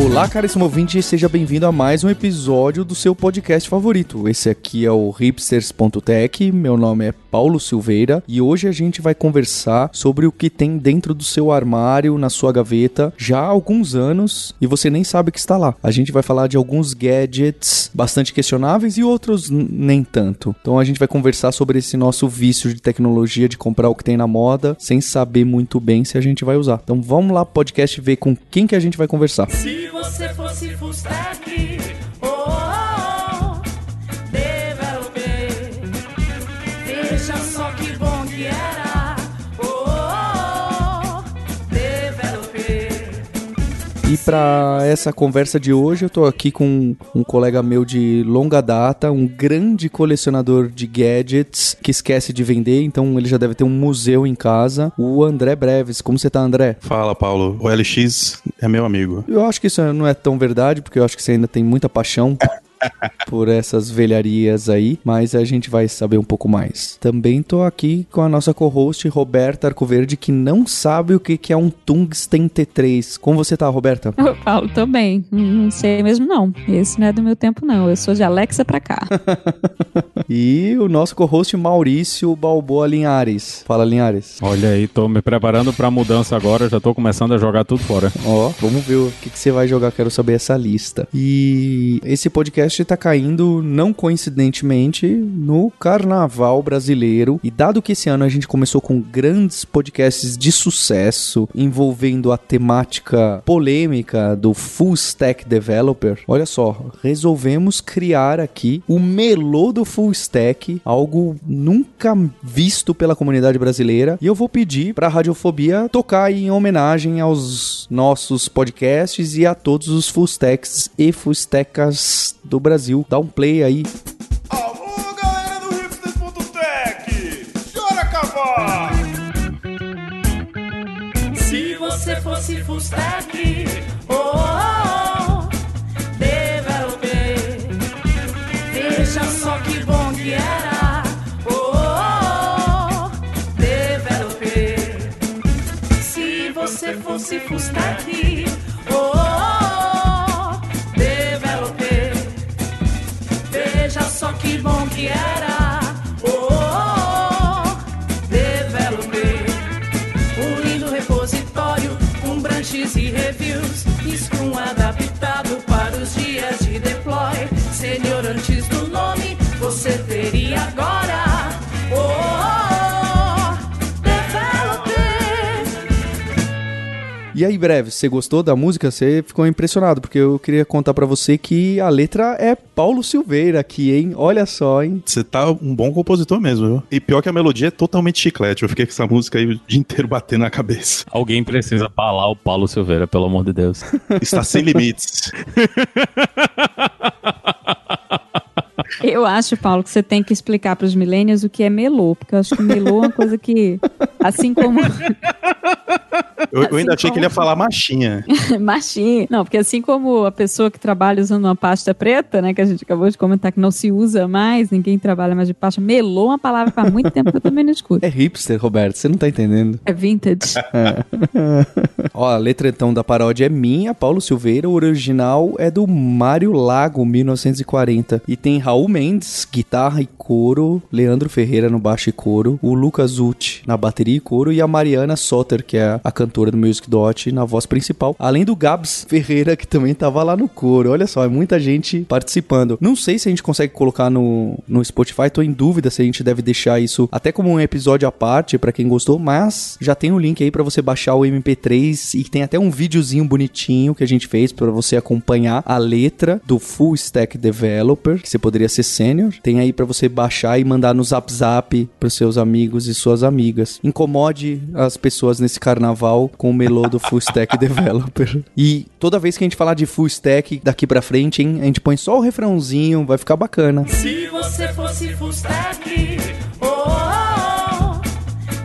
Olá, caríssimo ouvinte, seja bem-vindo a mais um episódio do seu podcast favorito. Esse aqui é o hipsters.tech, meu nome é Paulo Silveira e hoje a gente vai conversar sobre o que tem dentro do seu armário, na sua gaveta, já há alguns anos e você nem sabe que está lá. A gente vai falar de alguns gadgets bastante questionáveis e outros nem tanto. Então a gente vai conversar sobre esse nosso vício de tecnologia de comprar o que tem na moda sem saber muito bem se a gente vai usar. Então vamos lá, podcast, ver com quem que a gente vai conversar. Se você fosse full stack, oh, oh, E para essa conversa de hoje, eu tô aqui com um colega meu de longa data, um grande colecionador de gadgets que esquece de vender, então ele já deve ter um museu em casa, o André Breves. Como você tá, André? Fala, Paulo. O LX é meu amigo. Eu acho que isso não é tão verdade, porque eu acho que você ainda tem muita paixão por essas velharias aí, mas a gente vai saber um pouco mais. Também tô aqui com a nossa co-host Roberta Arcoverde, que não sabe o que que é um Tungsten T3. Como você tá, Roberta? Ô, Paulo, tô bem. Não não sei mesmo, não. Esse não é do meu tempo, não. Eu sou de Alexa pra cá. E o nosso co-host Maurício Balboa Linhares. Fala, Linhares. Olha aí, tô me preparando pra mudança agora, já tô começando a jogar tudo fora. Ó, vamos ver o que, que você vai jogar, quero saber essa lista. E esse podcast tá caindo, não coincidentemente, no Carnaval Brasileiro. E dado que esse ano a gente começou com grandes podcasts de sucesso, envolvendo a temática polêmica do Full Stack Developer, olha só, resolvemos criar aqui o melô do Full Stack, algo nunca visto pela comunidade brasileira. E eu vou pedir pra Radiofobia tocar em homenagem aos nossos podcasts e a todos os Full Stacks e Full Stackers do Brasil. Dá um play aí. Alô, galera do hipster.tech! Chora acabar! Se você fosse full stack, oh, oh, oh, developer, veja só que bom que era, oh, oh, oh, developer. Se você fosse full E aí, breve, você gostou da música? Você ficou impressionado, porque eu queria contar pra você que a letra é Paulo Silveira aqui, hein? Olha só, hein? Você tá um bom compositor mesmo, viu? E pior que a melodia é totalmente chiclete. Eu fiquei com essa música aí o dia inteiro batendo na cabeça. Alguém precisa falar o Paulo Silveira, pelo amor de Deus. Está sem limites. Eu acho, Paulo, que você tem que explicar pros millennials o que é melô, porque eu acho que melô é uma coisa que, assim como Eu, eu ainda Assim achei que ele ia como- falar machinha. machinho. Não, porque assim como a pessoa que trabalha usando uma pasta preta, né, que a gente acabou de comentar que não se usa mais, ninguém trabalha mais de pasta, melô é uma palavra que faz muito tempo que eu também não escuto. É hipster, Roberto, você não tá entendendo. É vintage. Ó, a letra então da paródia é minha, Paulo Silveira. O original é do Mário Lago, 1940. E tem Raul Mendes, guitarra e coro, Leandro Ferreira no baixo e coro, o Lucas Uti na bateria e coro e a Mariana Soter, que é a cantora do Music Dot, na voz principal. Além do Gabs Ferreira, que também tava lá no coro. Olha só, é muita gente participando. Não sei se a gente consegue colocar no, no Spotify, tô em dúvida se a gente deve deixar isso até como um episódio à parte pra quem gostou, mas já tem um link aí pra você baixar o MP3 e tem até um videozinho bonitinho que a gente fez pra você acompanhar a letra do Full Stack Developer, que você poderia ser sênior. Tem aí pra você baixar e mandar no Zap Zap pros seus amigos e suas amigas. Incomode as pessoas nesse carnaval com o melô do Full Stack Developer. E toda vez que a gente falar de Full Stack daqui pra frente, hein, a gente põe só o refrãozinho, vai ficar bacana. Se você fosse full stack, oh, oh, oh,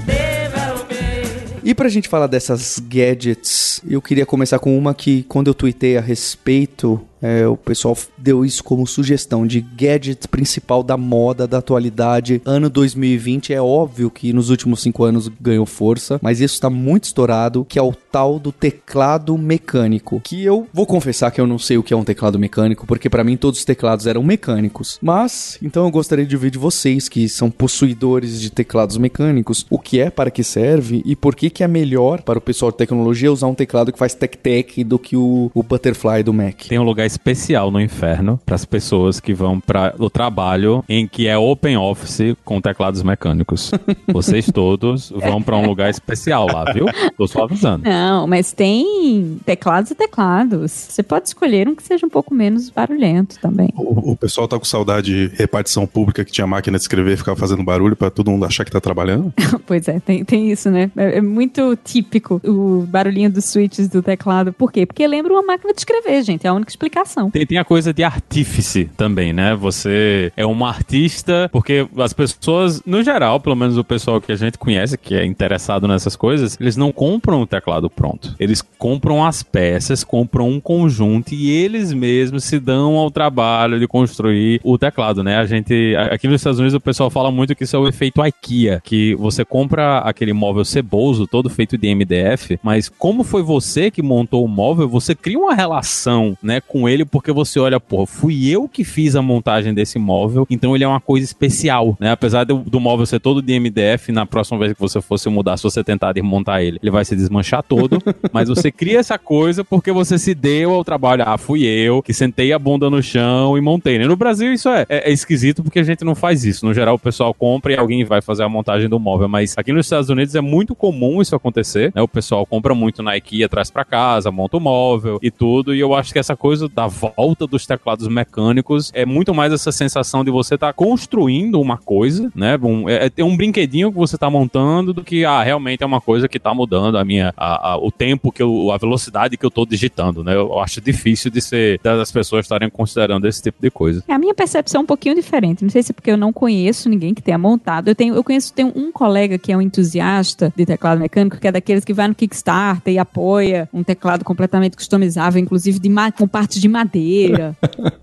developer. E pra gente falar dessas gadgets, eu queria começar com uma que, quando eu tuitei a respeito, É, o pessoal deu isso como sugestão de gadget principal da moda, da atualidade. Ano 2020 é óbvio que nos últimos cinco anos ganhou força, mas isso está muito estourado, que é o tal do teclado mecânico. Que eu vou confessar que eu não sei o que é um teclado mecânico, porque para mim todos os teclados eram mecânicos. Mas, então eu gostaria de ouvir de vocês que são possuidores de teclados mecânicos, o que é, para que serve e por que que é melhor para o pessoal de tecnologia usar um teclado que faz tec-tec do que o, o Butterfly do Mac. Tem um lugar especial no inferno para as pessoas que vão para o trabalho em que é open office com teclados mecânicos. Vocês todos vão para um lugar especial lá, viu? Tô só avisando. Não, mas tem teclados e teclados. Você pode escolher um que seja um pouco menos barulhento também. O, o pessoal tá com saudade de repartição pública que tinha máquina de escrever e ficava fazendo barulho pra todo mundo achar que tá trabalhando. Pois é, tem, tem isso, né? É, é muito típico o barulhinho dos switches do teclado. Por quê? Porque lembra uma máquina de escrever, gente. É a única explicação. Tem, tem a coisa de artífice também, né? Você é um artista, porque as pessoas, no geral, pelo menos o pessoal que a gente conhece, que é interessado nessas coisas, eles não compram o teclado pronto. Eles compram as peças, compram um conjunto e eles mesmos se dão ao trabalho de construir o teclado, né? A gente, aqui nos Estados Unidos, o pessoal fala muito que isso é o efeito IKEA, que você compra aquele móvel ceboso, todo feito de MDF, mas como foi você que montou o móvel, você cria uma relação, né, com ele, porque você olha, pô, fui eu que fiz a montagem desse móvel, então ele é uma coisa especial, né? Apesar do, do móvel ser todo de MDF, na próxima vez que você fosse mudar, se você tentar desmontar ele, ele vai se desmanchar todo, mas você cria essa coisa porque você se deu ao trabalho. Ah, fui eu que sentei a bunda no chão e montei. né? No Brasil isso é, é- é esquisito porque a gente não faz isso. No geral, o pessoal compra e alguém vai fazer a montagem do móvel, mas aqui nos Estados Unidos é muito comum isso acontecer, né? O pessoal compra muito na IKEA, traz pra casa, monta o móvel e tudo, e eu acho que essa coisa da volta dos teclados mecânicos é muito mais essa sensação de você estar construindo uma coisa, né? Um, é, é um brinquedinho que você tá montando do que, ah, realmente é uma coisa que tá mudando a minha, a- a- o tempo que eu, a velocidade que eu tô digitando, né? Eu acho difícil de ser, das pessoas estarem considerando esse tipo de coisa. A minha percepção é um pouquinho diferente. Não sei se é porque eu não conheço ninguém que tenha montado. Eu tenho, eu conheço um colega que é um entusiasta de teclado mecânico, que é daqueles que vai no Kickstarter e apoia um teclado completamente customizável, inclusive de com parte de madeira.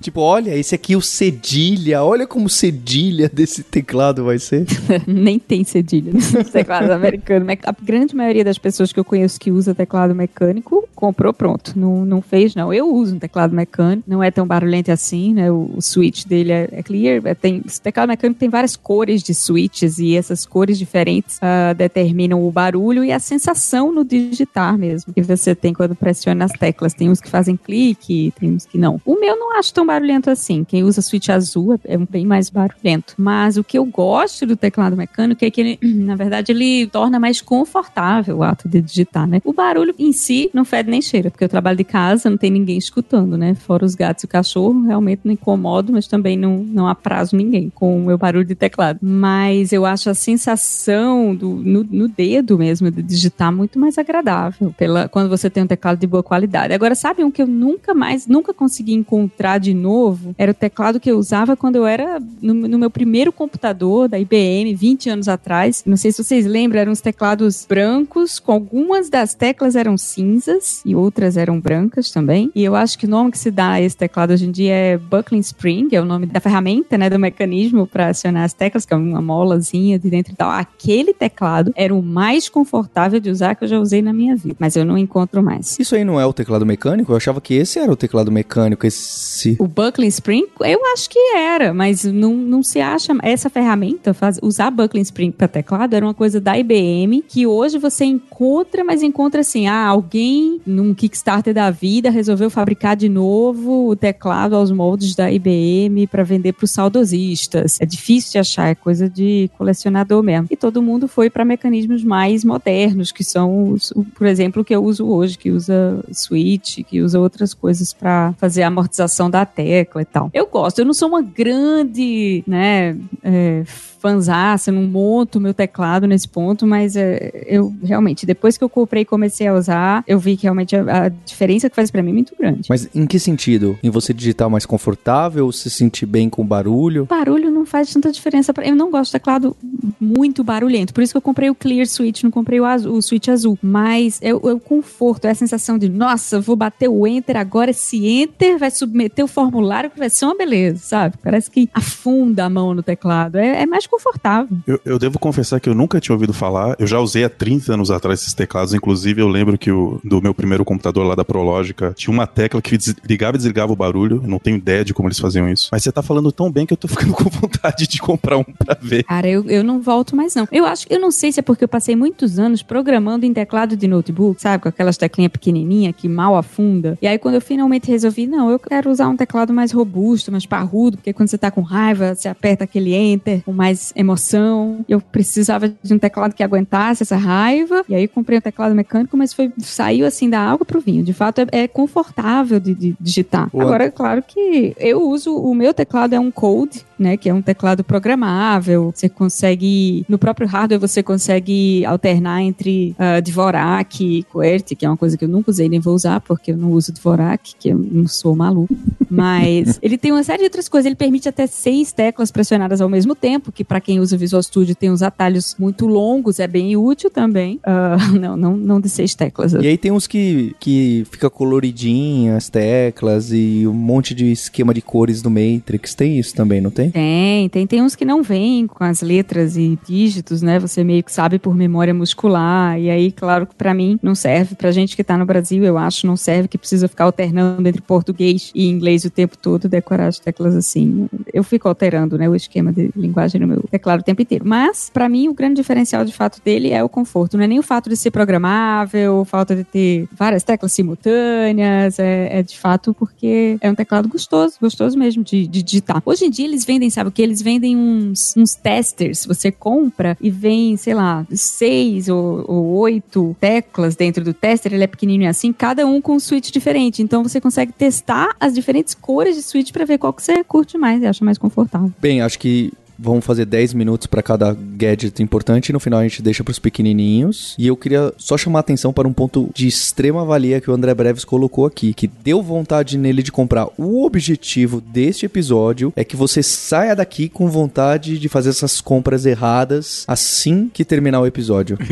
Tipo, olha, esse aqui é o cedilha, olha como cedilha desse teclado vai ser. Nem tem cedilha nos teclados americanos. Mas A grande maioria das pessoas que eu conheço que usa teclado mecânico comprou pronto. Não, não fez, não. Eu uso um teclado mecânico, não é tão barulhento assim, né? O, o switch dele é, é clear. é- tem, esse teclado mecânico tem várias cores de switches e essas cores diferentes ah, determinam o barulho e a sensação no digitar mesmo que você tem quando pressiona as teclas. Tem uns que fazem clique, tem uns que não. O meu não acho tão barulhento assim. Quem usa switch azul é, é bem mais barulhento. Mas o que eu gosto do teclado mecânico é que ele, na verdade, ele torna mais confortável o ato de digitar, né? O barulho em si não fede nem cheira, porque eu trabalho de casa, não tem ninguém escutando, né? Fora os gatos e o cachorro, realmente não incomodo, mas também não, não aprazo ninguém com o meu barulho de teclado. Mas eu acho a sensação do, no, no dedo mesmo de digitar muito mais agradável pela, quando você tem um teclado de boa qualidade. Agora, sabe um que eu nunca mais, nunca consegui encontrar de novo? Era o teclado que eu usava quando eu era no, no meu primeiro computador da IBM, 20 anos atrás. Não sei se vocês lembram, eram os teclados brancos, com algumas das teclas eram cinzas e outras eram brancas também. E eu acho que o nome que se dá a esse teclado hoje em dia é Buckling Spring, é o nome da ferramenta, né, do mecanismo para acionar as teclas, que é uma molazinha de dentro e tal. Aquele teclado era o mais confortável de usar que eu já usei na minha vida, mas eu não encontro mais. Isso aí não é o teclado mecânico? Eu achava que esse era o teclado mecânico, esse... O Buckling Spring, eu acho que era, mas não, não se acha. Essa ferramenta, faz, usar Buckling Spring para teclado, era uma coisa da IBM que hoje você encontra, mas encontra assim: ah, alguém num Kickstarter da vida resolveu fabricar de novo o teclado aos moldes da IBM para vender para os saudosistas. É difícil de achar, é coisa de colecionador mesmo. E todo mundo foi para mecanismos mais modernos, que são, os, por exemplo, o que eu uso hoje, que usa switch, que usa outras coisas para fazer a amortização da tecla e tal. Eu gosto, eu não sou uma grande, né, é, fanzaça, não monto meu teclado nesse ponto, mas é, eu realmente, depois que eu comprei e comecei a usar, eu vi que realmente a, a diferença que faz pra mim é muito grande. Mas em que sentido? Em você digitar mais confortável, se sentir bem com barulho? barulho não faz tanta diferença para eu não gosto de teclado muito barulhento por isso que eu comprei o clear switch não comprei o, azul, o switch azul mas é, o- é o conforto é a sensação de nossa vou bater o enter agora esse enter vai submeter o formulário que vai ser uma beleza sabe parece que afunda a mão no teclado é, é mais confortável Eu, eu devo confessar que eu nunca tinha ouvido falar. Eu já usei há 30 anos atrás esses teclados. Inclusive, eu lembro que o, do meu primeiro computador lá da Prológica tinha uma tecla que ligava e desligava o barulho. Eu não tenho ideia de como eles faziam isso. Mas você tá falando tão bem que eu tô ficando com vontade de comprar um pra ver. Cara, eu, eu não volto mais, não. Eu acho, eu não sei se é porque eu passei muitos anos programando em teclado de notebook, sabe? Com aquelas teclinhas pequenininhas que mal afunda. E aí, quando eu finalmente resolvi, não, eu quero usar um teclado mais robusto, mais parrudo, porque quando você tá com raiva, você aperta aquele enter com mais emoção. Eu precisava de um teclado que aguentasse essa raiva. E aí, comprei um teclado mecânico, mas foi saiu assim da água pro vinho. De fato, é, é confortável de, de digitar. O- Agora, é claro que eu uso, o meu teclado é um Code, né, que é um teclado programável. Você consegue, no próprio hardware, você consegue alternar entre uh, Dvorak e QWERTY, que é uma coisa que eu nunca usei nem vou usar, porque eu não uso Dvorak, que eu não sou maluco. Mas ele tem uma série de outras coisas. Ele permite até seis teclas pressionadas ao mesmo tempo, que para quem usa o Visual Studio tem uns atalhos muito longos, é bem útil também. Ah, não, não, não de seis teclas. E aí tem uns que, que fica coloridinho as teclas e um monte de esquema de cores do Matrix. Tem isso também, não tem? Tem, tem, tem uns que não vêm com as letras e dígitos, né? Você meio que sabe por memória muscular. E aí, claro que pra mim não serve. Pra gente que tá no Brasil, eu acho, não serve, que precisa ficar alternando entre português e inglês o tempo todo, decorar as teclas assim. Eu fico alterando, né, o esquema de linguagem no meu teclado o tempo inteiro. Mas, pra mim, o grande diferencial de fato dele é o conforto. Não é nem o fato de ser programável, fato de ter várias teclas simultâneas. É, é de fato porque é um teclado gostoso, gostoso mesmo de, de digitar. Hoje em dia eles vendem, sabe o que? Eles vendem uns, uns testers. Você compra e vem, sei lá, seis ou, ou oito teclas dentro do tester. Ele é pequenininho assim, cada um com um switch diferente. Então você consegue testar as diferentes cores de switch pra ver qual que você curte mais e acha mais confortável. Bem, acho que vamos fazer 10 minutos pra cada gadget importante e no final a gente deixa pros pequenininhos. E eu queria só chamar a atenção para um ponto de extrema valia que o André Breves colocou aqui, que deu vontade nele de comprar. O objetivo deste episódio é que você saia daqui com vontade de fazer essas compras erradas assim que terminar o episódio.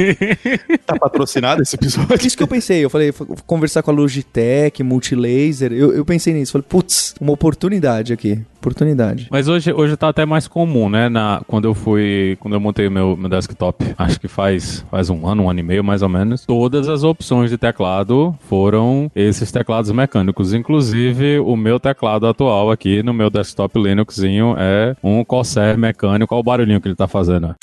Tá patrocinado esse episódio? Isso que eu pensei, eu falei, vou conversar com a Logitech, Multilaser, eu, eu pensei nisso, falei, putz, uma oportunidade aqui, oportunidade. Mas hoje, hoje tá até mais comum, né? Na, quando eu fui. Quando eu montei o meu, meu desktop, acho que faz, faz um ano, um ano e meio mais ou menos. Todas as opções de teclado foram esses teclados mecânicos. Inclusive, o meu teclado atual aqui no meu desktop Linuxzinho é um Corsair mecânico. Olha o barulhinho que ele tá fazendo.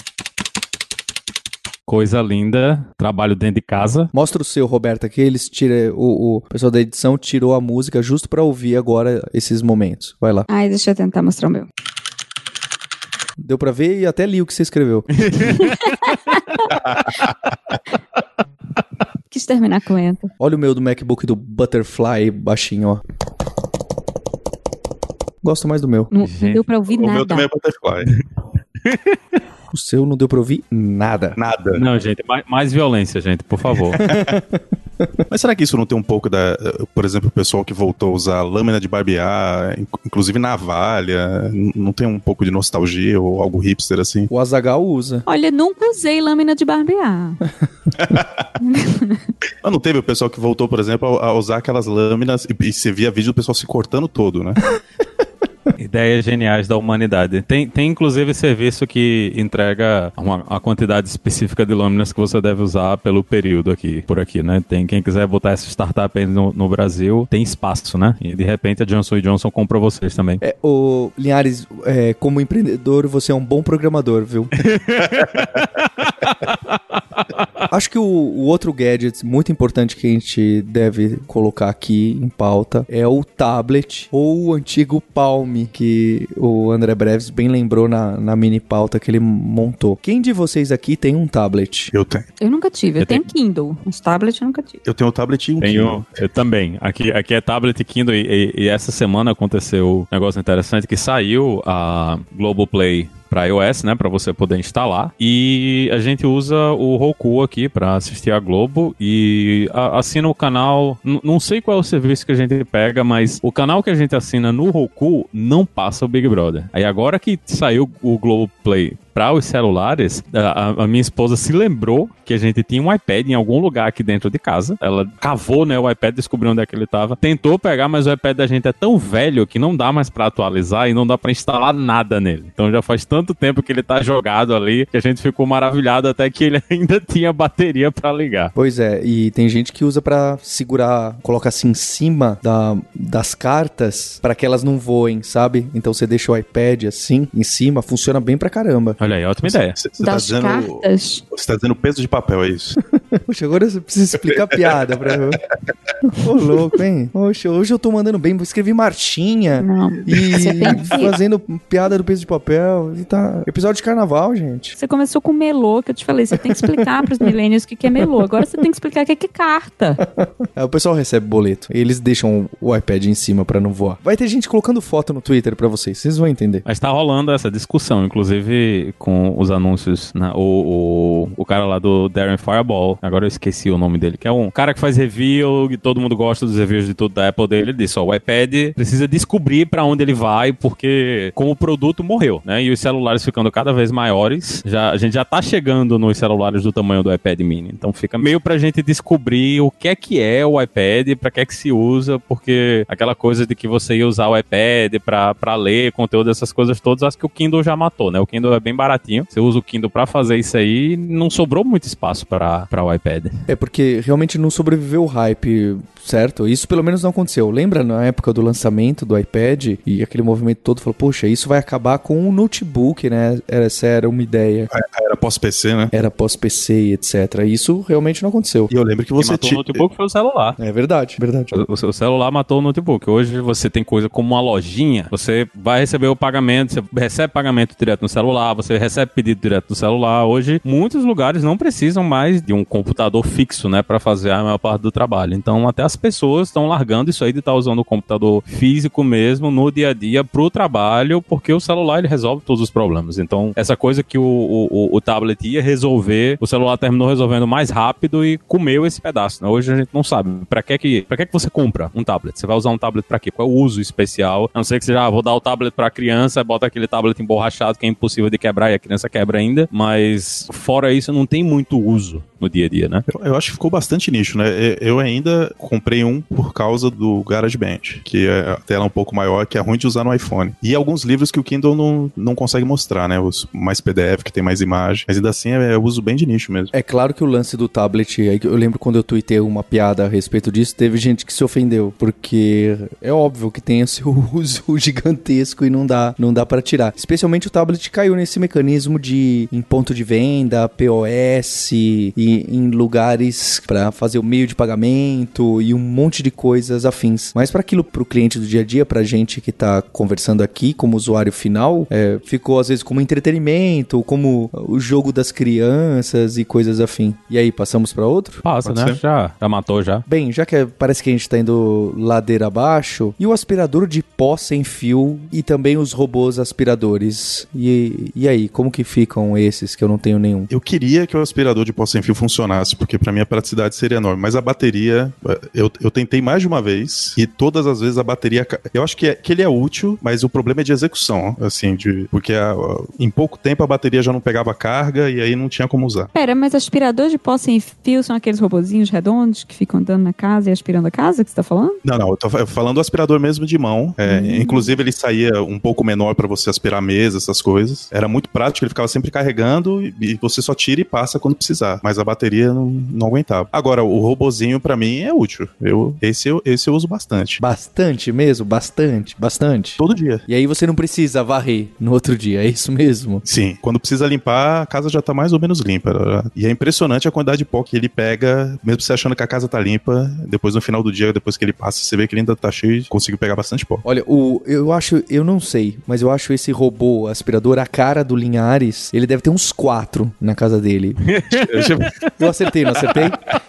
Coisa linda, trabalho dentro de casa. Mostra o seu, Roberto, aqui eles tira o, o pessoal da edição tirou a música justo pra ouvir agora esses momentos. Vai lá. Ai, deixa eu tentar mostrar o meu. Deu pra ver e até li o que você escreveu. Quis terminar com enter. Olha o meu do MacBook do Butterfly baixinho, ó. Gosto mais do meu. Não, Gente, deu pra ouvir O meu nada. também é Butterfly. O seu não deu pra ouvir nada. Nada. Não, gente, mais, mais violência, gente, por favor. Mas será que isso não tem um pouco da. Por exemplo, o pessoal que voltou a usar lâmina de barbear, inc- inclusive navalha, não tem um pouco de nostalgia ou algo hipster assim? O Azagal usa. Olha, nunca usei lâmina de barbear. Mas não teve o pessoal que voltou, por exemplo, a a usar aquelas lâminas e, e você via vídeo do pessoal se cortando todo, né? Ideias geniais da humanidade. Tem, tem inclusive serviço que entrega uma, uma quantidade específica de lâminas que você deve usar pelo período aqui, por aqui, né? Tem quem quiser botar essa startup aí no, no Brasil, tem espaço, né? E de repente a Johnson Johnson compra vocês também. É, o Linhares, é, como empreendedor, você é um bom programador, viu? Acho que o, o outro gadget muito importante que a gente deve colocar aqui em pauta é o tablet ou o antigo Palm, que o André Breves bem lembrou na, na mini pauta que ele montou. Quem de vocês aqui tem um tablet? Eu tenho. Eu nunca tive. Eu, Eu tenho Kindle. Uns tablets eu nunca tive. Eu tenho o tablet e um Kindle. Tenho, eu também. Aqui, aqui é tablet Kindle e, e- e essa semana aconteceu um negócio interessante que saiu a Globoplay para iOS, né, para você poder instalar. E a gente usa o Roku aqui para assistir a Globo e a- assina o canal. Não sei qual é o serviço que a gente pega, mas o canal que a gente assina no Roku não passa o Big Brother. Aí agora que saiu o Globo Play para os celulares, a, a- minha esposa se lembrou que a gente tinha um iPad em algum lugar aqui dentro de casa. Ela cavou, né, o iPad, descobriu onde é que ele tava. Tentou pegar, mas o iPad da gente é tão velho que não dá mais para atualizar e não dá para instalar nada nele. Então já faz tanto tempo que ele tá jogado ali que a gente ficou maravilhado até que ele ainda tinha bateria para ligar. Pois é, e tem gente que usa pra segurar, coloca assim em cima da, das cartas pra que elas não voem, sabe? Então você deixa o iPad assim em cima, funciona bem pra caramba. Olha aí, ótima ideia. Você tá Das dizendo. cartas. Você tá dizendo peso de papel, é isso? Poxa, agora você precisa explicar a piada pra eu. Ô, louco, hein? Poxa, hoje eu tô mandando bem, escrevi marchinha Não. e fazendo piada do peso de papel. E tá. Episódio de carnaval, gente. Você começou com melô, que eu te falei. Você tem que explicar pros millennials o que que é melô. Agora você tem que explicar o que é que é carta. Aí o pessoal recebe boleto. E eles deixam o iPad em cima pra não voar. Vai ter gente colocando foto no Twitter pra vocês, vocês vão entender. Mas tá rolando essa discussão, inclusive com os anúncios, né? O, o, o cara lá do Darren Fireball, agora eu esqueci o nome dele, que é um cara que faz review e todo mundo gosta dos reviews de tudo da Apple dele. Ele disse: ó, o iPad precisa descobrir pra onde ele vai, porque como o produto morreu, né? E os celulares ficando cada vez maiores, já, a gente já tá chegando nos celulares do tamanho do iPad mini. Então fica meio pra gente descobrir o que é que é o iPad, pra que é que se usa, porque aquela coisa de que você ia usar o iPad pra ler conteúdo, essas coisas todas, acho que o Kindle já matou, né? O Kindle é bem baratinho. Você usa o Kindle pra fazer isso aí não sobrou muito espaço pra o iPad. É porque realmente não sobreviveu o hype, certo? Isso pelo menos não aconteceu. Lembra na época do lançamento do iPad e aquele movimento todo falou, poxa, isso vai acabar com o notebook, né? Era- Essa era uma ideia. Era pós-PC, né? Era pós-PC e etc. Isso realmente não aconteceu. E eu lembro que O que você matou o tinha. notebook foi o celular. É verdade, verdade. O, o celular matou o notebook. Hoje você tem coisa como uma lojinha, você vai receber o pagamento, você recebe pagamento direto no celular, você recebe pedido direto no celular. Hoje, muitos lugares não precisam mais de um computador fixo, né, para fazer a maior parte do trabalho. Então, até as pessoas estão largando isso aí de estar usando o computador físico mesmo no dia a dia pro trabalho, porque o celular ele resolve todos os problemas. Então, essa coisa que o, o, o- tablet ia resolver, o celular terminou resolvendo mais rápido e comeu esse pedaço. né? Hoje a gente não sabe para que que, para que que você compra um tablet? Você vai usar um tablet para quê? Qual é o uso especial? A não ser que seja, ah, vou dar o tablet para criança, bota aquele tablet emborrachado que é impossível de quebrar e a criança quebra ainda, mas fora isso não tem muito uso no dia a dia, né? Eu, eu acho que ficou bastante nicho, né? Eu ainda comprei um por causa do GarageBand, que é a tela um pouco maior, que é ruim de usar no iPhone. E alguns livros que o Kindle não, não consegue mostrar, né? Os mais PDF, que tem mais imagem. Mas ainda assim é, é uso bem de nicho mesmo. É claro que o lance do tablet, eu lembro quando eu tuitei uma piada a respeito disso, teve gente que se ofendeu, porque é óbvio que tem o seu uso gigantesco e não dá, não dá para tirar. Especialmente o tablet caiu nesse mecanismo de em ponto de venda, POS e em lugares para fazer o meio de pagamento e um monte de coisas afins. Mas para aquilo pro cliente do dia a dia, pra gente que tá conversando aqui como usuário final, é, ficou às vezes como entretenimento, como o jogo das crianças e coisas afim. E aí, passamos pra outro? Passa, Pode né? ser. Já, já matou já. Bem, já que é- parece que a gente tá indo ladeira abaixo, e o aspirador de pó sem fio e também os robôs aspiradores. E, e aí, como que ficam esses que eu não tenho nenhum? Eu queria que o aspirador de pó sem fio funcionasse, porque pra mim a praticidade seria enorme. Mas a bateria, eu, eu tentei mais de uma vez e todas as vezes a bateria. Eu acho que, é, que ele é útil, mas o problema é de execução, assim, de, porque a- em pouco tempo a bateria já não pegava carga e aí não tinha como usar. Pera, mas aspirador de pó sem fio são aqueles robozinhos redondos que ficam andando na casa e aspirando a casa que você tá falando? Não, não, eu tô fa- falando do aspirador mesmo de mão. É, Inclusive, ele saía um pouco menor pra você aspirar a mesa, essas coisas. Era muito prático, ele ficava sempre carregando e, e você só tira e passa quando precisar. Mas a bateria não, não aguentava. Agora, o robozinho pra mim é útil. Eu, esse, eu, esse eu uso bastante. Bastante mesmo? Bastante? Bastante? Todo dia. E aí você não precisa varrer no outro dia, é isso mesmo? Sim, quando precisa limpar, a casa já tá mais ou menos limpa. E é impressionante a quantidade de pó que ele pega, mesmo você achando que a casa tá limpa, depois no final do dia, depois que ele passa, você vê que ele ainda tá cheio e conseguiu pegar bastante pó. Olha, o, eu acho, eu não sei, mas eu acho esse robô aspirador, a cara do Linhares, ele deve ter uns quatro na casa dele. Eu acertei, não acertei?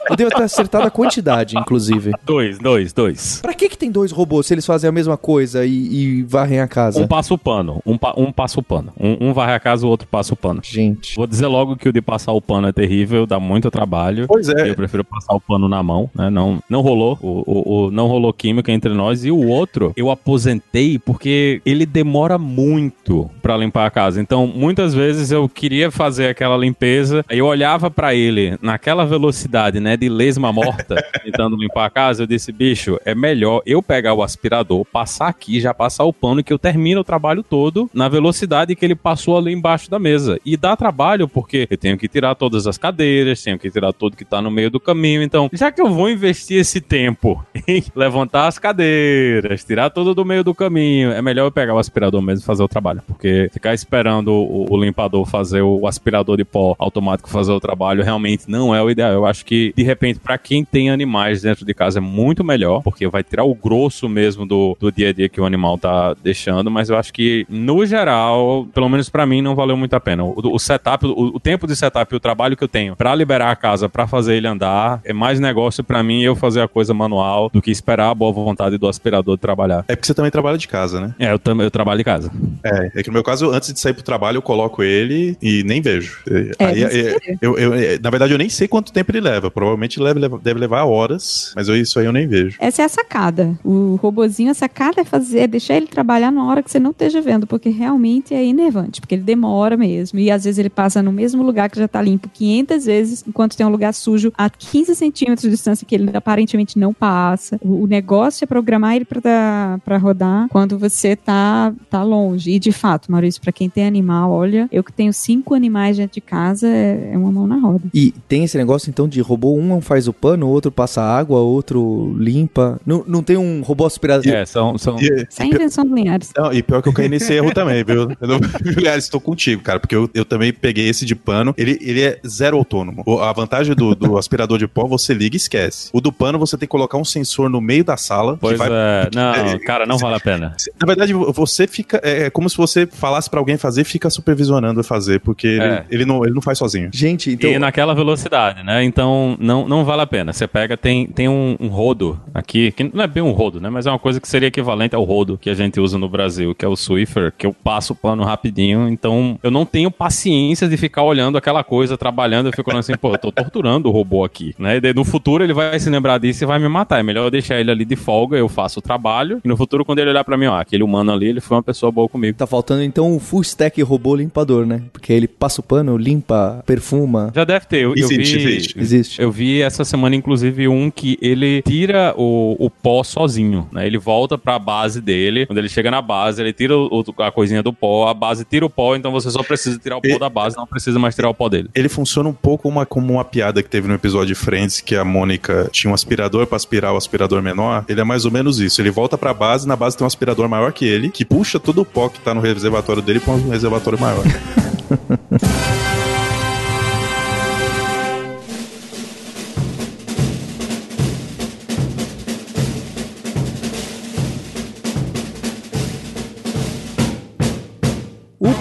Eu devo ter acertado a quantidade, inclusive. Dois, dois, dois. Pra que que tem dois robôs se eles fazem a mesma coisa e, e varrem a casa? Um passa o pano, um, pa- um passa o pano. Um, um varre a casa, o outro passa o pano. Gente. Vou dizer logo que o de passar o pano é terrível, dá muito trabalho. Pois é. Eu prefiro passar o pano na mão, né? Não, não rolou. O, o- o- não rolou química entre nós. E o outro, eu aposentei porque ele demora muito pra limpar a casa. Então, muitas vezes eu queria fazer aquela limpeza, aí eu olhava pra ele naquela velocidade, né, de lesma morta, tentando limpar a casa. Eu disse, bicho, é melhor eu pegar o aspirador, passar aqui, já passar o pano, que eu termino o trabalho todo na velocidade que ele passou ali embaixo da mesa. E dá trabalho porque eu tenho que tirar todas as cadeiras, tenho que tirar tudo que tá no meio do caminho. Então, já que eu vou investir esse tempo em levantar as cadeiras, tirar tudo do meio do caminho, é melhor eu pegar o aspirador mesmo e fazer o trabalho. Porque ficar esperando o, o limpador fazer o aspirador de pó automático fazer o trabalho realmente não é o ideal. Eu acho que, de repente, pra quem tem animais dentro de casa é muito melhor, porque vai tirar o grosso mesmo do, do dia a dia que o animal tá deixando, mas eu acho que, no geral, pelo menos pra mim, não valeu muito a pena. O, o setup, o, o tempo de setup e o trabalho que eu tenho pra liberar a casa, pra fazer ele andar, é mais negócio pra mim eu fazer a coisa manual do que esperar a boa vontade do aspirador de trabalhar. É porque você também trabalha de casa, né? É, eu, tam- eu trabalho em casa. É, é que no meu caso, antes de sair pro trabalho, eu coloco ele e nem vejo. É, Aí, é, vê. eu, eu- é, na verdade, eu nem sei quanto tempo ele leva. Provavelmente leva- deve levar horas, mas eu- isso aí eu nem vejo. Essa é a sacada. O robozinho, a sacada é fazer, é deixar ele trabalhar na hora que você não esteja vendo, porque realmente é enervante, porque ele demora mesmo. E às vezes ele passa no mesmo lugar que já tá limpo 500 vezes, enquanto tem um lugar sujo a 15 centímetros de distância que ele aparentemente não passa. O, negócio é programar ele pra, pra rodar quando você tá, tá longe. E de fato, Maurício, pra quem tem animal, olha, eu que tenho cinco animais dentro de casa, é, é uma mão na roda. E tem esse negócio então de robô, um faz o pano, o outro passa água, o outro limpa. Não, não tem um robô aspirador. É, são. são... E, Essa é a invenção do Linhares. não, e pior que eu caí nesse erro também, viu? Não, Aliás, estou contigo, cara, porque eu, eu também peguei esse de pano. Ele, ele é zero autônomo. A vantagem do, do aspirador de pó, você liga e esquece. O do pano, você tem que colocar um sensor no meio da sala. Pois vai- é. Não, cara, não vale a pena. Na verdade, você fica. É como se você falasse pra alguém fazer, fica supervisionando fazer, porque ele, É. ele não, ele não faz sozinho. Gente, então. e naquela velocidade, né? Então não, não vale a pena. Você pega, tem, tem um, um rodo aqui, que não é bem um rodo, né? Mas é uma coisa que seria equivalente ao rodo que a gente usa no Brasil, que é o Swiffer, que eu passo o pano rapidinho. Então eu não tenho paciência de ficar olhando aquela coisa, trabalhando. Eu fico olhando assim, pô, eu tô torturando o robô aqui, né? E daí, no futuro ele vai se lembrar disso e vai me matar. É melhor eu deixar ele ali de folga, eu faço o trabalho. E no futuro, quando ele olhar pra mim, ó, aquele humano ali, ele foi uma pessoa boa comigo. Tá faltando então o full stack robô limpador, né? Porque ele passa o pano, limpa, perfuma. Já deve ter. Eu, eu Existe, vi, existe. Existe. Eu vi essa semana, inclusive, um que ele tira o, o pó sozinho, né? Ele volta pra base dele. Quando ele chega na base, ele tira o- a coisinha do pó, a base tira o pó, então você só precisa tirar o pó da base, não precisa mais tirar o pó dele. Ele funciona um pouco uma, como uma piada que teve no episódio de Friends, que a Mônica tinha um aspirador pra aspirar o aspirador menor. Ele é mais ou menos isso. Ele volta pra base, na base tem um aspirador maior que ele, que puxa todo o pó que tá no reservatório dele pra um reservatório maior.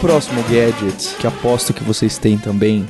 próximo gadget, que aposto que vocês têm também,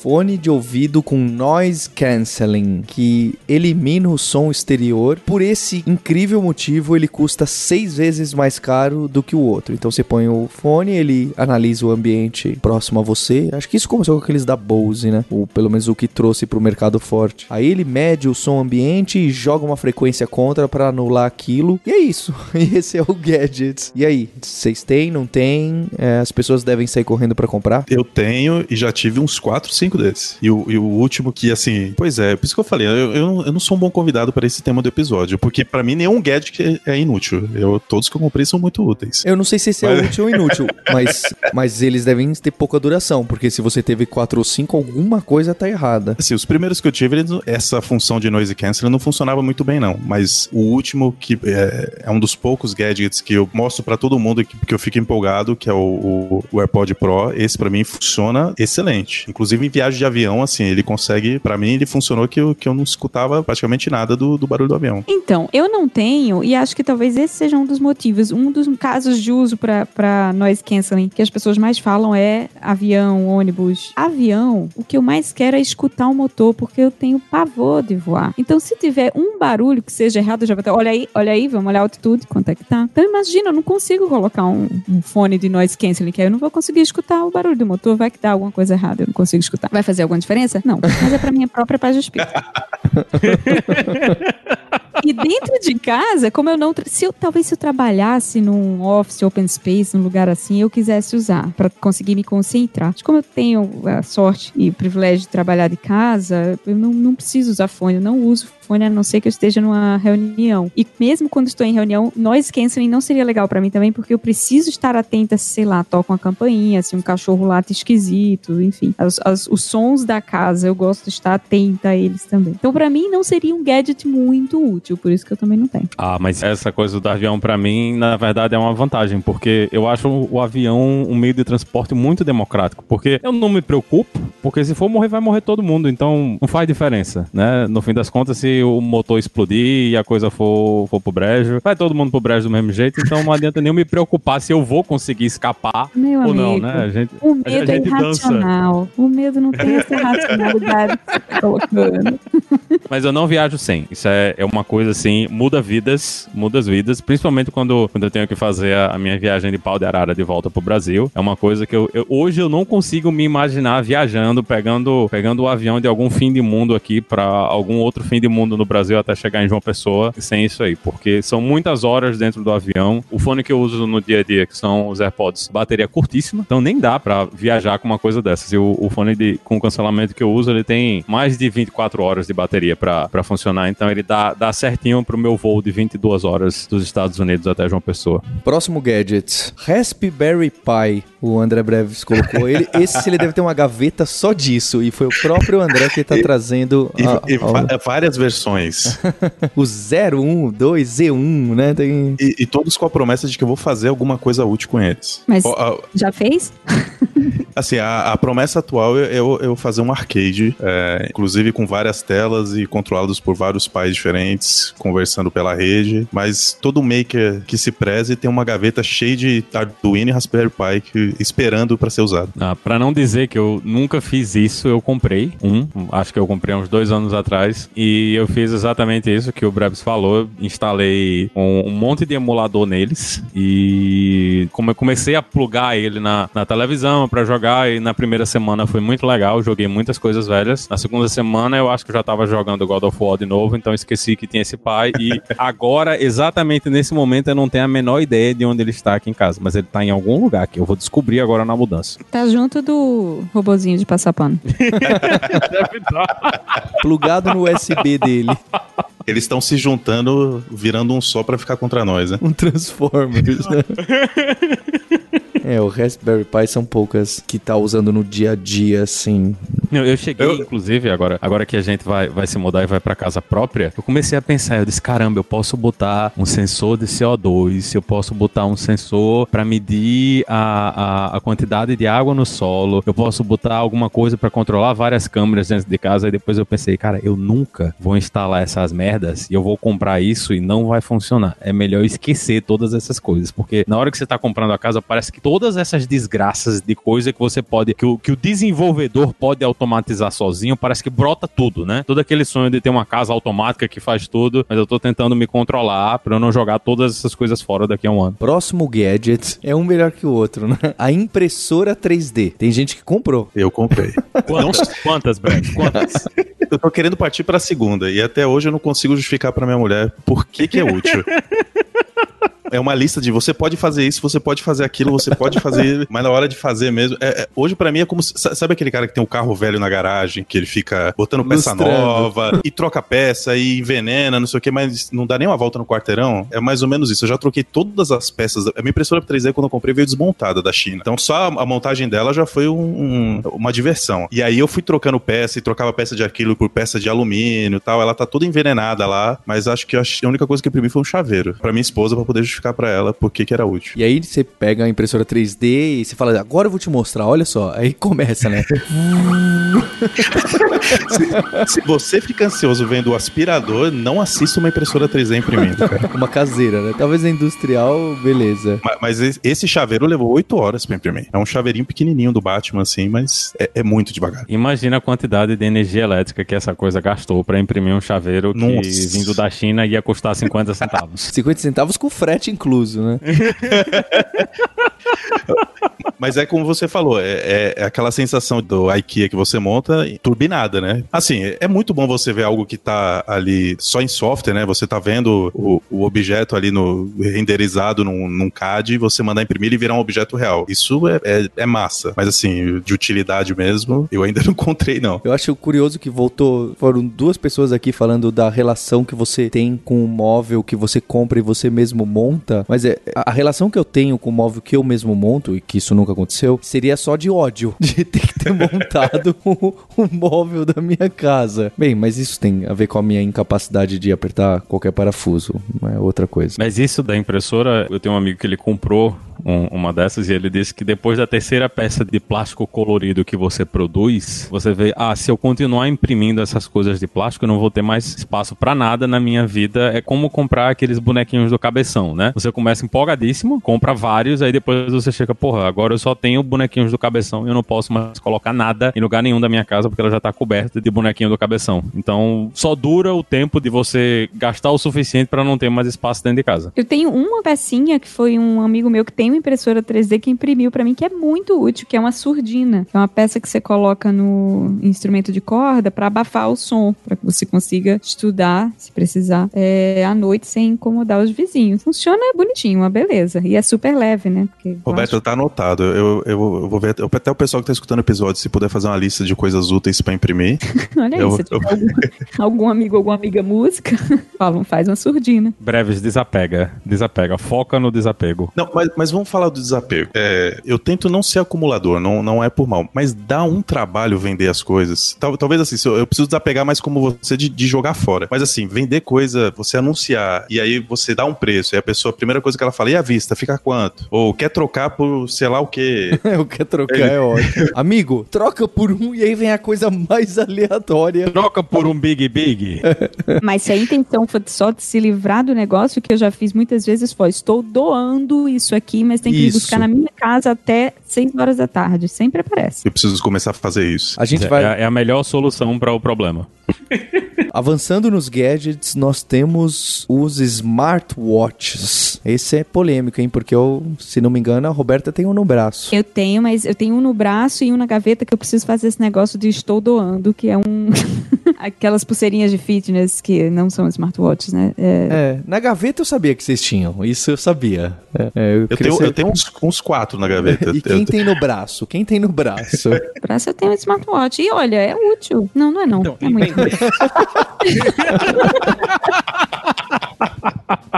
fone de ouvido com noise cancelling, que elimina o som exterior. Por esse incrível motivo, ele custa seis vezes mais caro do que o outro. Então você põe o fone, ele analisa o ambiente próximo a você. Acho que isso começou com aqueles da Bose, né? Ou pelo menos o que trouxe pro mercado forte. Aí ele mede o som ambiente e joga uma frequência contra para anular aquilo. E é isso. E esse é o gadget. E aí, vocês têm, não têm? É, as pessoas devem sair correndo para comprar? Eu tenho e já tive uns 4, 5 desses. E o, e o último que, assim, pois é, por isso que eu falei, eu, eu, não- eu não sou um bom convidado para esse tema do episódio, porque pra mim nenhum gadget é, é inútil. Eu, todos que eu comprei são muito úteis. Eu não sei se esse é Mas- útil ou inútil, mas, mas eles devem ter pouca duração, porque se você teve 4 ou 5, alguma coisa tá errada. Assim, os primeiros que eu tive, eles essa função de noise canceling não funcionava muito bem, não. Mas o último, que é, é um dos poucos gadgets que eu mostro pra todo mundo que, que eu fico empolgado, que é o, o- o AirPod Pro, esse pra mim funciona excelente. Inclusive em viagem de avião, assim, ele consegue, pra mim, ele funcionou que eu, que eu não escutava praticamente nada do, do barulho do avião. Então, eu não tenho, e acho que talvez esse seja um dos motivos. Um dos casos de uso para noise canceling que as pessoas mais falam é avião, ônibus. Avião, o que eu mais quero é escutar o motor, porque eu tenho pavor de voar. Então, se tiver um barulho que seja errado, já vou ter. Olha aí, olha aí, vamos olhar a altitude, quanto é que tá. Então, imagina, eu não consigo colocar um, um fone de noise canceling, que aí eu não vou conseguir escutar o barulho do motor, vai que dá alguma coisa errada, eu não consigo escutar. Vai fazer alguma diferença? Não, mas é pra minha própria paz de espírito. E dentro de casa, como eu não. Se eu, talvez se eu trabalhasse num office, open space, num lugar assim, eu quisesse usar para conseguir me concentrar. Mas como eu tenho a sorte e o privilégio de trabalhar de casa, eu não, não preciso usar fone, eu não uso fone a não ser que eu esteja numa reunião. E mesmo quando estou em reunião, noise canceling não seria legal para mim também, porque eu preciso estar atenta se, sei lá, toca uma campainha, se um cachorro late esquisito, enfim. As- as- os sons da casa, eu gosto de estar atenta a eles também. Então, para mim, não seria um gadget muito útil, por isso que eu também não tenho. Ah, mas essa coisa do avião pra mim, na verdade, é uma vantagem, porque eu acho o avião um meio de transporte muito democrático, porque eu não me preocupo, porque se for morrer, vai morrer todo mundo, então não faz diferença, né? No fim das contas, se o motor explodir e a coisa for, for pro brejo, vai todo mundo pro brejo do mesmo jeito, então não adianta nem me preocupar se eu vou conseguir escapar Meu ou amigo, não, né? A gente, o a medo é gente dança. irracional. O medo não tem essa racionalidade que você tá colocando. Mas eu não viajo sem. Isso é, é uma coisa assim, muda vidas, muda as vidas, principalmente quando, quando eu tenho que fazer a, a minha viagem de pau de arara de volta pro Brasil. É uma coisa que eu, eu- hoje eu não consigo me imaginar viajando, pegando, pegando o avião de algum fim de mundo aqui pra algum outro fim de mundo no Brasil até chegar em João Pessoa sem isso aí, porque são muitas horas dentro do avião. O fone que eu uso no dia a dia, que são os AirPods, bateria curtíssima, então nem dá pra viajar com uma coisa dessas. E o, o fone de, com cancelamento que eu uso, ele tem mais de 24 horas de bateria pra pra funcionar, então ele dá, dá certinho pro meu voo de 22 horas dos Estados Unidos até João Pessoa. Próximo gadget. Raspberry Pi. O André Breves colocou ele. Esse ele deve ter uma gaveta só disso. E foi o próprio André que tá trazendo E, a- e a- várias versões. o 01, 2, Z1, né? Tem... e, e todos com a promessa de que eu vou fazer alguma coisa útil com eles. Mas Ó, a- já fez? Assim, a, a promessa atual é eu, eu fazer um arcade, é, inclusive com várias telas e controlados por vários pais diferentes, conversando pela rede. Mas todo maker que se preze tem uma gaveta cheia de Arduino e Raspberry Pi que- esperando para ser usado. Ah, pra não dizer que eu nunca fiz isso, eu comprei um. Acho que eu comprei uns dois anos atrás. E eu fiz exatamente isso que o Brebs falou. Eu instalei um, um monte de emulador neles. E como eu comecei a plugar ele na, na televisão pra jogar. E na primeira semana foi muito legal. Joguei muitas coisas velhas. Na segunda semana eu acho que eu já tava jogando God of War de novo. Então esqueci que tinha esse pai. E agora, exatamente nesse momento, eu não tenho a menor ideia de onde ele está aqui em casa. Mas ele tá em algum lugar que eu vou descobrir agora na mudança. Tá junto do robozinho de passar pano. Plugado no USB dele. Eles estão se juntando, virando um só para ficar contra nós, né? Um Transformers. né? É, o Raspberry Pi são poucas que tá usando no dia a dia, assim. Eu, eu cheguei, Eu- inclusive, agora, agora que a gente vai, vai se mudar e vai pra casa própria, eu comecei a pensar, eu disse, caramba, eu posso botar um sensor de CO2, eu posso botar um sensor pra medir a, a, a quantidade de água no solo, eu posso botar alguma coisa pra controlar várias câmeras dentro de casa, e depois eu pensei, cara, eu nunca vou instalar essas merdas e eu vou comprar isso e não vai funcionar. É melhor esquecer todas essas coisas, porque na hora que você tá comprando a casa, parece que todas essas desgraças de coisa que você pode, que o, que o desenvolvedor pode automatizar sozinho, parece que brota tudo, né? Todo aquele sonho de ter uma casa automática que faz tudo, mas eu tô tentando me controlar pra eu não jogar todas essas coisas fora daqui a um ano. Próximo gadget é um melhor que o outro, né? A impressora 3D. Tem gente que comprou. Eu comprei. Quantas, quantas Brad? Quantas? eu tô querendo partir pra segunda e até hoje eu não consigo justificar pra minha mulher por que que é útil. É uma lista de você pode fazer isso, você pode fazer aquilo, você pode fazer, mas na hora de fazer mesmo. é- é- hoje pra mim é como se, sa- sabe aquele cara que tem um carro velho na garagem, que ele fica botando peça Lustrando. nova e troca peça e envenena, não sei o que, mas não dá nem uma volta no quarteirão? É mais ou menos isso. Eu já troquei todas as peças. A minha impressora 3D quando eu comprei veio desmontada da China. Então só a, a montagem dela já foi um- um- uma diversão. E aí eu fui trocando peça e trocava peça de aquilo por peça de alumínio e tal. Ela tá toda envenenada lá, mas acho que a única coisa que eu imprimi foi um chaveiro pra minha esposa pra poder justificar justificar pra ela por que que era útil. E aí você pega a impressora 3D e você fala, agora eu vou te mostrar, olha só. Aí começa, né? Se você fica ansioso vendo o aspirador, não assista uma impressora 3D imprimindo, cara. Uma caseira, né? Talvez a industrial, beleza. Ma- Mas esse- chaveiro levou 8 horas pra imprimir. É um chaveirinho pequenininho do Batman, assim, mas é, é muito devagar. Imagina a quantidade de energia elétrica que essa coisa gastou pra imprimir um chaveiro que Nossa. vindo da China ia custar 50 centavos. 50 centavos com frete incluso, né? Mas é como você falou, é, é- é aquela sensação do IKEA que você monta turbinada, né? Assim, é, muito bom você ver algo que tá ali só em software, né? Você tá vendo o, o objeto ali no renderizado num, num CAD e você mandar imprimir e virar um objeto real. Isso é, é, é massa. Mas assim, de utilidade mesmo, eu ainda não encontrei, não. Eu acho curioso que voltou. Foram duas pessoas aqui falando da relação que você tem com o móvel que você compra e você mesmo monta. Mas é, a relação que eu tenho com o móvel que eu mesmo monto, e que isso nunca aconteceu, seria só de ódio. De ter que ter montado o, o móvel da minha casa. Bem, mas isso tem a ver com a minha incapacidade de apertar qualquer parafuso. Não é outra coisa. Mas isso da impressora, eu tenho um amigo que ele comprou um- uma dessas e ele disse que depois da terceira peça de plástico colorido que você produz, você vê, ah, se eu continuar imprimindo essas coisas de plástico, eu não vou ter mais espaço pra nada na minha vida. É como comprar aqueles bonequinhos do cabeção, né? Você começa empolgadíssimo, compra vários, aí depois você chega, porra, agora eu só tenho bonequinhos do cabeção e eu não posso mais colocar nada em lugar nenhum da minha casa porque ela já tá coberta de bonequinho do cabeção. Então, só dura o tempo de você gastar o suficiente pra não ter mais espaço dentro de casa. Eu tenho uma pecinha que foi um amigo meu que tem uma impressora 3D que imprimiu pra mim, que é muito útil, que é uma surdina. É uma peça que você coloca no instrumento de corda pra abafar o som, pra que você consiga estudar, se precisar, é, à noite sem incomodar os vizinhos. Funciona bonitinho, uma beleza. E é super leve, né? Porque Roberto, tá anotado. Eu, eu, eu vou ver eu- até o pessoal que tá escutando o episódio, se puder fazer uma lista de coisas úteis pra imprimir. Olha aí, Eu- se tiver algum, algum amigo, alguma amiga música, falam, faz uma surdina. Breves, desapega. Desapega. Foca no desapego. Não, mas, mas vamos falar do desapego. É, eu tento não ser acumulador, não, não é por mal, mas dá um trabalho vender as coisas. Tal- talvez assim, eu, eu preciso desapegar mais como você de, de jogar fora. Mas assim, vender coisa, você anunciar, e aí você dá um preço, e a pessoa, a primeira coisa que ela fala, e a vista, fica quanto? Ou quer trocar por sei lá o quê. Eu quero trocar, é ótimo. Amigo, troca por um e aí vem a coisa mais aleatória. Troca por um Big Big. Mas se a intenção for só de se livrar do negócio, que eu já fiz muitas vezes foi, estou doando isso aqui, mas tem que Isso. buscar na minha casa até 6 horas da tarde. Sempre aparece. Eu preciso começar a fazer isso. A gente É, vai é a melhor solução para o problema. avançando nos gadgets, nós temos os smartwatches. Esse é polêmico, hein? Porque eu, se não me engano, a Roberta tem um no braço. Eu tenho, mas eu tenho um no braço e um na gaveta que eu preciso fazer esse negócio de estou doando, que é um. Aquelas pulseirinhas de fitness que não são smartwatches, né? É, É, na gaveta eu sabia que vocês tinham. Isso eu sabia. É, é, eu Eu tenho, eu tenho uns, uns quatro na gaveta. E quem tem no braço? Quem tem no braço? braço eu tenho um smartwatch. E olha, é útil. Não, não é não. é muito.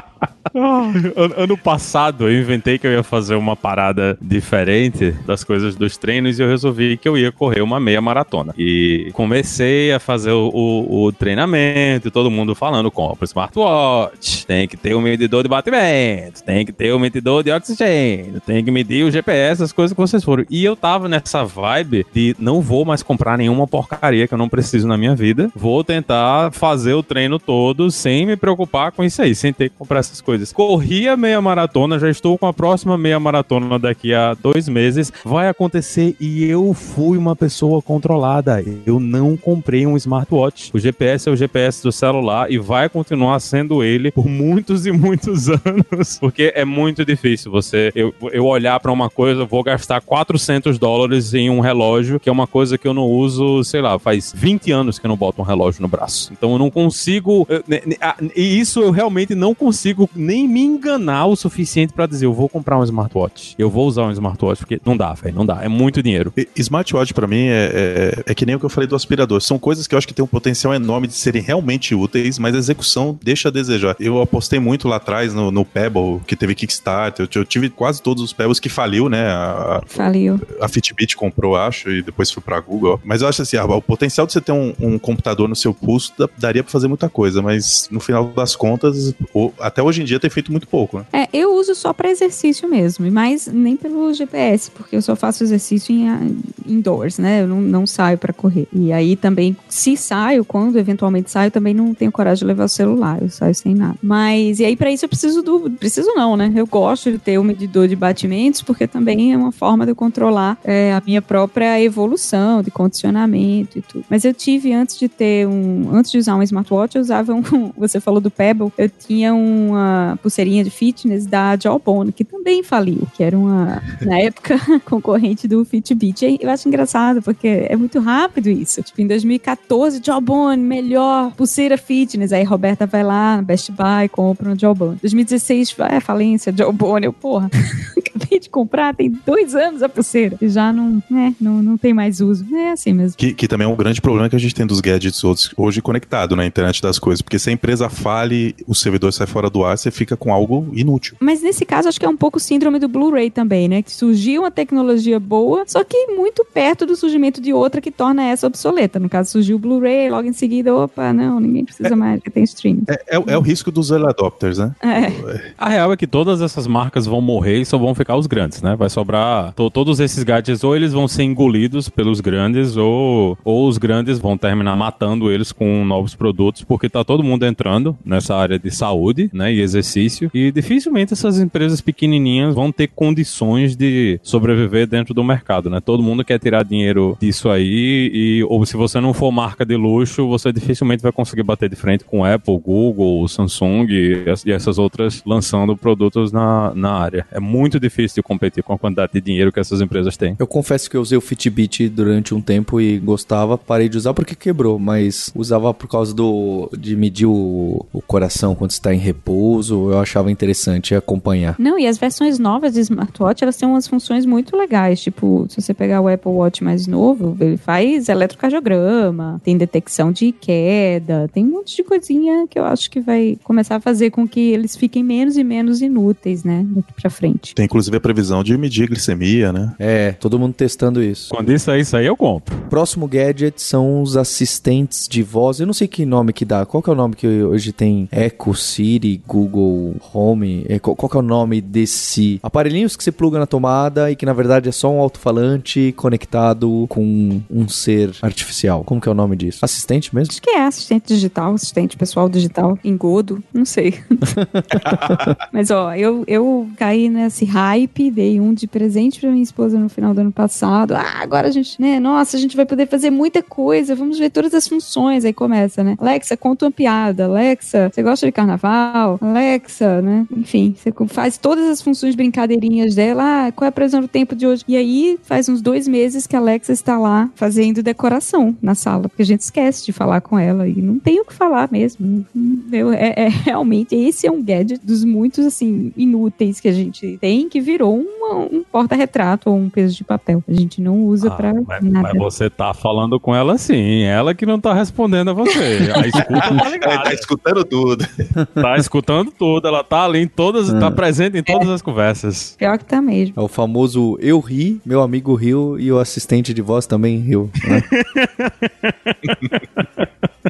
Ano- passado eu inventei que eu ia fazer uma parada diferente das coisas dos treinos e eu resolvi que eu ia correr uma meia maratona. E comecei a fazer o, o- o treinamento, e todo mundo falando: compra smartwatch, tem que ter o medidor de batimento, tem que ter o medidor de oxigênio, tem que medir o GPS, as coisas que vocês foram. E eu tava nessa vibe de não vou mais comprar nenhuma porcaria que eu não preciso na minha vida, vou tentar fazer o treino todo sem me preocupar com isso aí, sem ter que comprar essas coisas. Corri a meia maratona, já estou com a próxima meia maratona daqui a dois meses. Vai acontecer e eu fui uma pessoa controlada. Eu não comprei um smartwatch. O GPS é o GPS do celular e vai continuar sendo ele por muitos e muitos anos. Porque é muito difícil você. Eu, eu olhar para uma coisa, vou gastar 400 dólares em um relógio, que é uma coisa que eu não uso, sei lá, faz 20 anos que eu não boto um relógio no braço. Então eu não consigo. eu- ne- ne- ah, E isso eu realmente não consigo nem me enganar o suficiente pra dizer, eu vou comprar um smartwatch. Eu vou usar um smartwatch, porque não dá, velho, não dá. É muito dinheiro. E- Smartwatch pra mim é, é, é que nem o que eu falei do aspirador. São coisas que eu acho que tem um potencial enorme de serem realmente úteis, mas a execução deixa a desejar. Eu apostei muito lá atrás no, no Pebble, que teve Kickstarter. Eu, eu tive quase todos os Pebbles que faliu, né? A, Faliu. a Fitbit comprou, acho, e depois foi pra Google. Mas eu acho assim, ah, o potencial de você ter um, um computador no seu pulso da- daria pra fazer muita coisa, mas no final das contas, o- até hoje em dia ter feito muito pouco, né? É, eu uso só para exercício mesmo, mas nem pelo GPS, porque eu só faço exercício em indoors, né? Eu não, não saio para correr. E aí também, se saio, quando eventualmente saio, também não tenho coragem de levar o celular, eu saio sem nada. Mas e aí para isso eu preciso do, preciso não, né? Eu gosto de ter um medidor de batimentos, porque também é uma forma de eu controlar é, a minha própria evolução, de condicionamento e tudo. Mas eu tive antes de ter um, antes de usar um smartwatch, eu usava um, você falou do Pebble, eu tinha uma pulseirinha de fitness da Jawbone, que também faliu, que era uma, na época, concorrente do Fitbit. Eu acho engraçado, porque é muito rápido isso. Tipo, em 2014, Jawbone, melhor pulseira fitness. Aí Roberta vai lá Best Buy, compra um Jawbone. 2016, é falência, Jawbone. Eu, porra, acabei de comprar, tem dois anos a pulseira. E já não, né, não, não tem mais uso. É assim mesmo. Que, que também é um grande problema que a gente tem dos gadgets hoje conectado na internet das coisas. Porque se a empresa fale, o servidor sai fora do ar, você fica com algo inútil. Mas nesse caso, acho que é um pouco síndrome do Blu-ray também, né? Que surgiu uma tecnologia boa, só que muito perto do surgimento de outra que torna essa obsoleta. No caso, surgiu o Blu-ray, logo em seguida, opa, não, ninguém precisa mais, porque tem streaming. É, é, é o risco dos early adopters, né? É. A real é que todas essas marcas vão morrer e só vão ficar os grandes, né? Vai sobrar to- todos esses gadgets, ou eles vão ser engolidos pelos grandes, ou, ou os grandes vão terminar matando eles com novos produtos, porque tá todo mundo entrando nessa área de saúde, né? E exercício. E dificilmente essas empresas pequenininhas vão ter condições de sobreviver dentro do mercado, né? Todo mundo quer tirar dinheiro disso aí, e ou se você não for marca de luxo, você dificilmente vai conseguir bater de frente com Apple, Google, Samsung e, e essas outras lançando produtos na, na área. É muito difícil de competir com a quantidade de dinheiro que essas empresas têm. Eu confesso que eu usei o Fitbit durante um tempo e gostava, parei de usar porque quebrou, mas usava por causa do de medir o, o coração quando está em repouso, eu achava interessante acompanhar. Não, e as versões novas de smartwatch, elas têm umas funções muito legais. Tipo, se você pegar o Apple Watch mais novo, ele faz eletrocardiograma, tem detecção de queda, tem um monte de coisinha que eu acho que vai começar a fazer com que eles fiquem menos e menos inúteis, né? Daqui pra frente. Tem inclusive a previsão de medir glicemia, né? É, todo mundo testando isso. Quando isso aí, isso aí eu compro. Próximo gadget são os assistentes de voz. Eu não sei que nome que dá. Qual que é o nome que hoje tem? Echo, Siri, Google Home. É, qual, qual que é o nome desse aparelhinhos que você pluga na tomada e que na verdade é só um alto-falante conectado com um ser artificial. Como que é o nome disso? Assistente mesmo? Acho que é assistente digital, assistente pessoal digital, engodo, não sei. Mas ó, eu, eu caí nesse hype, dei um de presente pra minha esposa no final do ano passado. Ah, agora a gente, né? Nossa, a gente vai poder fazer muita coisa, vamos ver todas as funções. Aí começa, né? Alexa, conta uma piada. Alexa, você gosta de carnaval? Alexa, né? Enfim, você faz todas as funções brincadeirinhas dela. Ah, qual é a previsão do tempo de hoje? E aí faz uns dois meses que a Alexa está lá fazendo decoração na sala, porque a gente esquece de falar com ela e não tem o que falar mesmo. Eu, é, é- realmente, esse é um gadget dos muitos, assim, inúteis que a gente tem, que virou uma- um porta-retrato ou um peso de papel. A gente não usa Ah, pra mas, nada. mas você tá falando com ela sim, ela que não tá respondendo a você. A escuta tá ligada. escutando tudo. tá escutando tudo, ela tá ali em todas, tá presente em todas as conversas. Pior que tá mesmo. É o famoso eu ri, meu amigo riu e o assistente de voz também riu. né?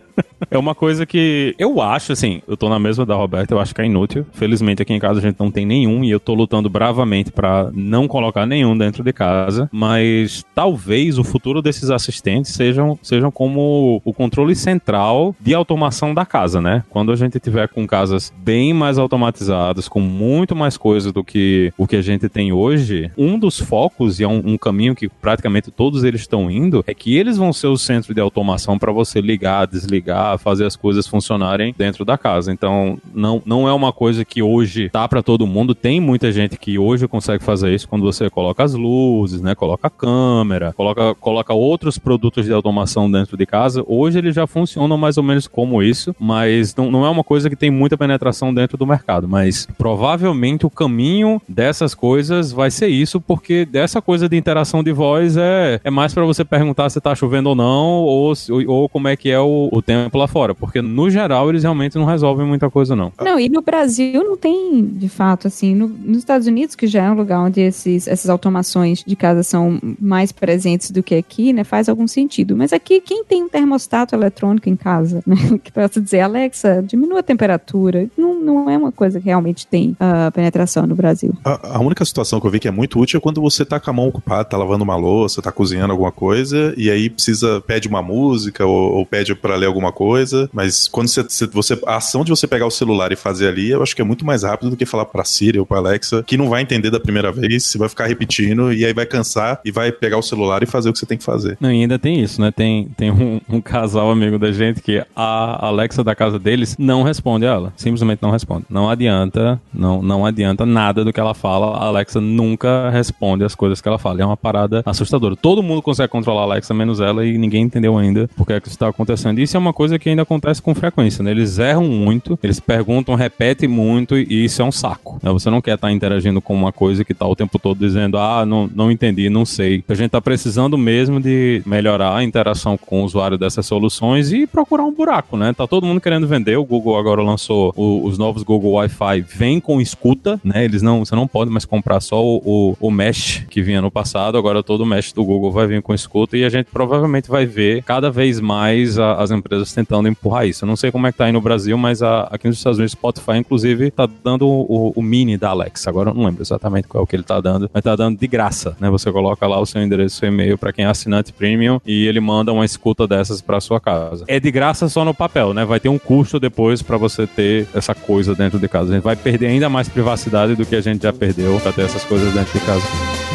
É uma coisa que eu acho, assim, eu tô na mesma da Roberta, eu acho que é inútil. Felizmente aqui em casa a gente não tem nenhum e eu tô lutando bravamente pra não colocar nenhum dentro de casa. Mas talvez o futuro desses assistentes sejam, sejam como o controle central de automação da casa, né? Quando a gente tiver com casas bem mais automatizadas, com muito mais coisa do que o que a gente tem hoje, um dos focos e é um, um caminho que praticamente todos eles estão indo é que eles vão ser o centro de automação para você ligar, desligar, fazer as coisas funcionarem dentro da casa. Então, não, não é uma coisa que hoje tá para todo mundo. Tem muita gente que hoje consegue fazer isso quando você coloca as luzes, né? Coloca a câmera, coloca, coloca outros produtos de automação dentro de casa. Hoje eles já funcionam mais ou menos como isso, mas não, não é uma coisa que tem muita penetração dentro do mercado. Mas provavelmente o caminho dessas coisas vai ser isso, porque dessa coisa de interação de voz é, é mais para você perguntar se tá chovendo ou não, ou, ou como é que é o, o tempo lá fora, porque no geral eles realmente não resolvem muita coisa, não. Não, e no Brasil não tem, de fato, assim, no- nos Estados Unidos, que já é um lugar onde esses, essas automações de casa são mais presentes do que aqui, né, faz algum sentido. Mas aqui, quem tem um termostato eletrônico em casa, né, que possa dizer, Alexa, diminua a temperatura, não, não é uma coisa que realmente tem ah, penetração no Brasil. A, a única situação que eu vi que é muito útil é quando você tá com a mão ocupada, tá lavando uma louça, tá cozinhando alguma coisa, e aí precisa, pede uma música ou, ou pede pra ler alguma coisa, mas quando você, você- a ação de você pegar o celular e fazer ali, eu acho que é muito mais rápido do que falar pra Siri ou pra Alexa, que não vai entender da primeira vez, você vai ficar repetindo, e aí vai cansar e vai pegar o celular e fazer o que você tem que fazer. Não, e ainda tem isso, né? Tem, tem um, um casal amigo da gente que a Alexa da casa deles não responde a ela. Simplesmente não responde. Não adianta, não, não adianta nada do que ela fala. A Alexa nunca responde as coisas que ela fala. É uma parada assustadora. Todo mundo consegue controlar a Alexa, menos ela, e ninguém entendeu ainda por que é que isso está acontecendo. Isso é uma coisa que ainda acontece com frequência, né? Eles erram muito, eles perguntam, repetem muito, e isso é um saco. né? Você não quer estar interagindo com uma coisa que tá o tempo todo dizendo, ah, não, não entendi, não sei. A gente tá precisando mesmo de melhorar a interação com o usuário dessas soluções e procurar um buraco, né? Tá todo mundo querendo vender. O Google agora lançou o- os novos Google Wi-Fi, vem com escuta, né? Eles não, você não pode mais comprar só o, o, o mesh que vinha no passado. Agora todo o mesh do Google vai vir com escuta e a gente provavelmente vai ver cada vez mais a- as empresas tentando empurrar isso. Eu não sei como é que tá aí no Brasil, mas a- aqui nos Estados Unidos, Spotify, inclusive, tá dando o, o mini da Alexa. Agora eu não lembro exatamente qual é o que ele tá dando, mas tá dando de graça, né? Você coloca lá o seu endereço, seu e-mail para quem é assinante premium e ele manda uma escuta dessas para sua casa. É de graça só no papel, né? Vai ter um custo depois para você ter essa coisa dentro de casa. A gente vai perder ainda mais privacidade do que a gente já perdeu para ter essas coisas dentro de casa.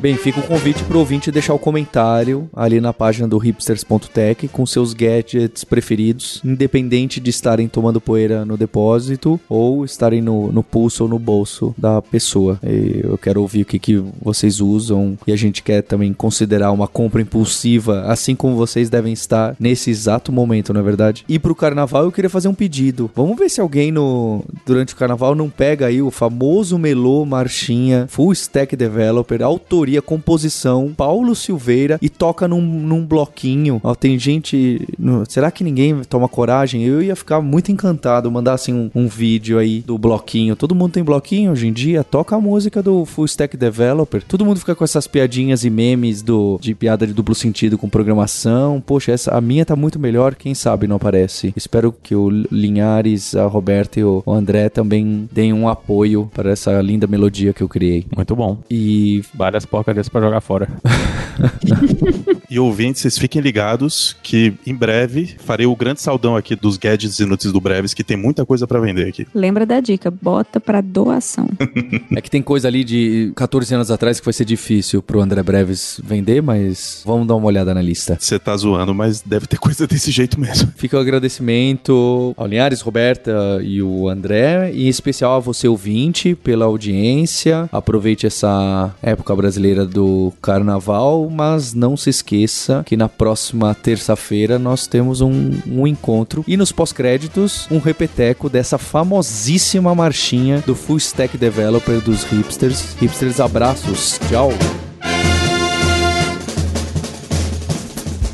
Bem, fica o convite pro ouvinte deixar o comentário ali na página do hipsters.tech com seus gadgets preferidos, independente de estarem tomando poeira no depósito ou estarem no, no pulso ou no bolso da pessoa. E eu quero ouvir o que, que vocês usam e a gente quer também considerar uma compra impulsiva, assim como vocês devem estar nesse exato momento, não é verdade? E pro carnaval eu queria fazer um pedido. Vamos ver se alguém no durante o carnaval não pega aí o famoso melô marchinha full stack developer, autoria, composição, Paulo Silveira e toca num, num bloquinho. Ó, tem gente, no- será que ninguém toma coragem? Eu ia ficar muito encantado mandar assim um, um vídeo aí do bloquinho. Todo mundo tem bloquinho hoje em dia. Toca a música do full stack developer. Todo mundo fica com essas piadinhas e memes do de piada de duplo sentido com programação. Poxa, essa a minha tá muito melhor. Quem sabe não aparece. Espero que o Linhares, a Roberta e o André também deem um apoio para essa linda melodia que eu criei. Muito bom. E Várias porcarias para jogar fora. E ouvintes, vocês fiquem ligados que em breve farei o grande saudão aqui dos gadgets inúteis do Breves, que tem muita coisa pra vender aqui. Lembra da dica, bota pra doação. é que tem coisa ali de 14 anos atrás que vai ser difícil pro André Breves vender, mas vamos dar uma olhada na lista. Você tá zoando, mas deve ter coisa desse jeito mesmo. Fica o agradecimento ao Linhares, Roberta e o André, e em especial a você ouvinte pela audiência. Aproveite essa época brasileira do carnaval, mas não se esqueça que na próxima terça-feira nós temos um, um encontro e nos pós-créditos um repeteco dessa famosíssima marchinha do Full Stack Developer dos hipsters. Hipsters, abraços, tchau!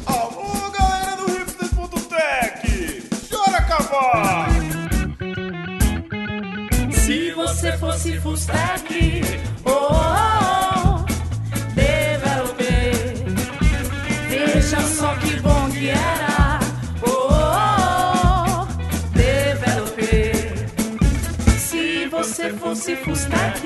Alô, galera fosse